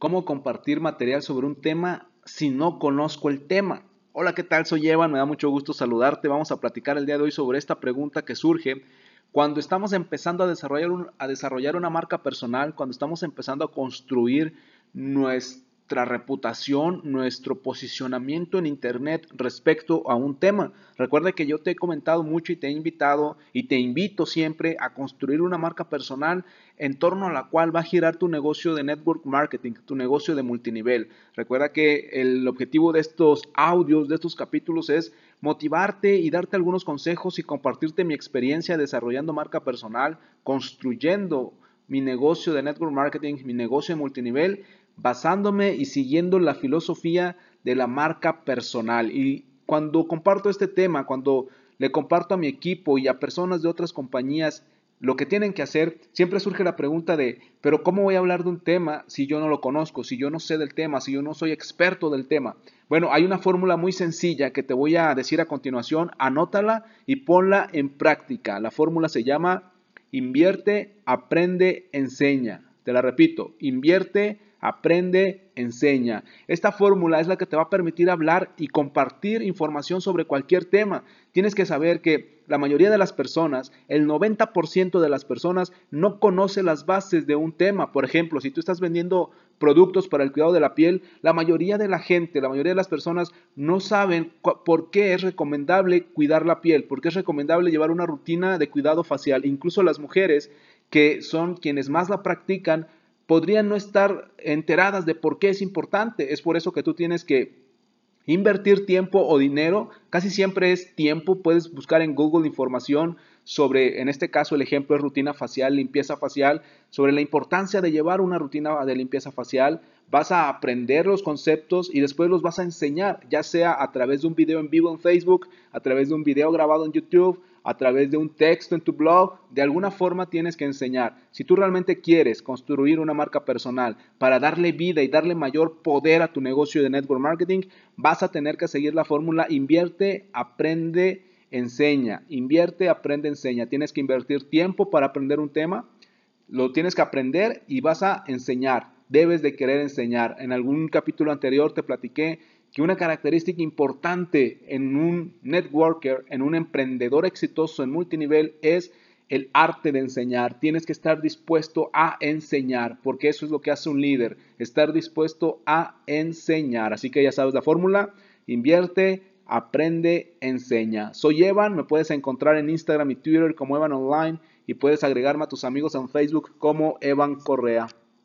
¿Cómo compartir material sobre un tema si no conozco el tema? Hola, ¿qué tal? Soy Evan, me da mucho gusto saludarte. Vamos a platicar el día de hoy sobre esta pregunta que surge cuando estamos empezando a desarrollar, a desarrollar una marca personal, cuando estamos empezando a construir nuestra nuestra reputación, nuestro posicionamiento en Internet respecto a un tema. Recuerda que yo te he comentado mucho y te he invitado y te invito siempre a construir una marca personal en torno a la cual va a girar tu negocio de network marketing, tu negocio de multinivel. Recuerda que el objetivo de estos audios, de estos capítulos es motivarte y darte algunos consejos y compartirte mi experiencia desarrollando marca personal, construyendo mi negocio de network marketing, mi negocio de multinivel basándome y siguiendo la filosofía de la marca personal. Y cuando comparto este tema, cuando le comparto a mi equipo y a personas de otras compañías lo que tienen que hacer, siempre surge la pregunta de, pero ¿cómo voy a hablar de un tema si yo no lo conozco, si yo no sé del tema, si yo no soy experto del tema? Bueno, hay una fórmula muy sencilla que te voy a decir a continuación, anótala y ponla en práctica. La fórmula se llama invierte, aprende, enseña. Te la repito, invierte, aprende, enseña. Esta fórmula es la que te va a permitir hablar y compartir información sobre cualquier tema. Tienes que saber que la mayoría de las personas, el 90% de las personas no conoce las bases de un tema. Por ejemplo, si tú estás vendiendo productos para el cuidado de la piel, la mayoría de la gente, la mayoría de las personas no saben por qué es recomendable cuidar la piel, por qué es recomendable llevar una rutina de cuidado facial. Incluso las mujeres que son quienes más la practican, podrían no estar enteradas de por qué es importante. Es por eso que tú tienes que invertir tiempo o dinero. Casi siempre es tiempo. Puedes buscar en Google información sobre, en este caso el ejemplo es rutina facial, limpieza facial, sobre la importancia de llevar una rutina de limpieza facial. Vas a aprender los conceptos y después los vas a enseñar, ya sea a través de un video en vivo en Facebook, a través de un video grabado en YouTube, a través de un texto en tu blog, de alguna forma tienes que enseñar. Si tú realmente quieres construir una marca personal para darle vida y darle mayor poder a tu negocio de network marketing, vas a tener que seguir la fórmula invierte, aprende, enseña. Invierte, aprende, enseña. Tienes que invertir tiempo para aprender un tema, lo tienes que aprender y vas a enseñar. Debes de querer enseñar. En algún capítulo anterior te platiqué que una característica importante en un networker, en un emprendedor exitoso en multinivel es el arte de enseñar. Tienes que estar dispuesto a enseñar, porque eso es lo que hace un líder, estar dispuesto a enseñar. Así que ya sabes la fórmula, invierte, aprende, enseña. Soy Evan, me puedes encontrar en Instagram y Twitter como Evan Online y puedes agregarme a tus amigos en Facebook como Evan Correa.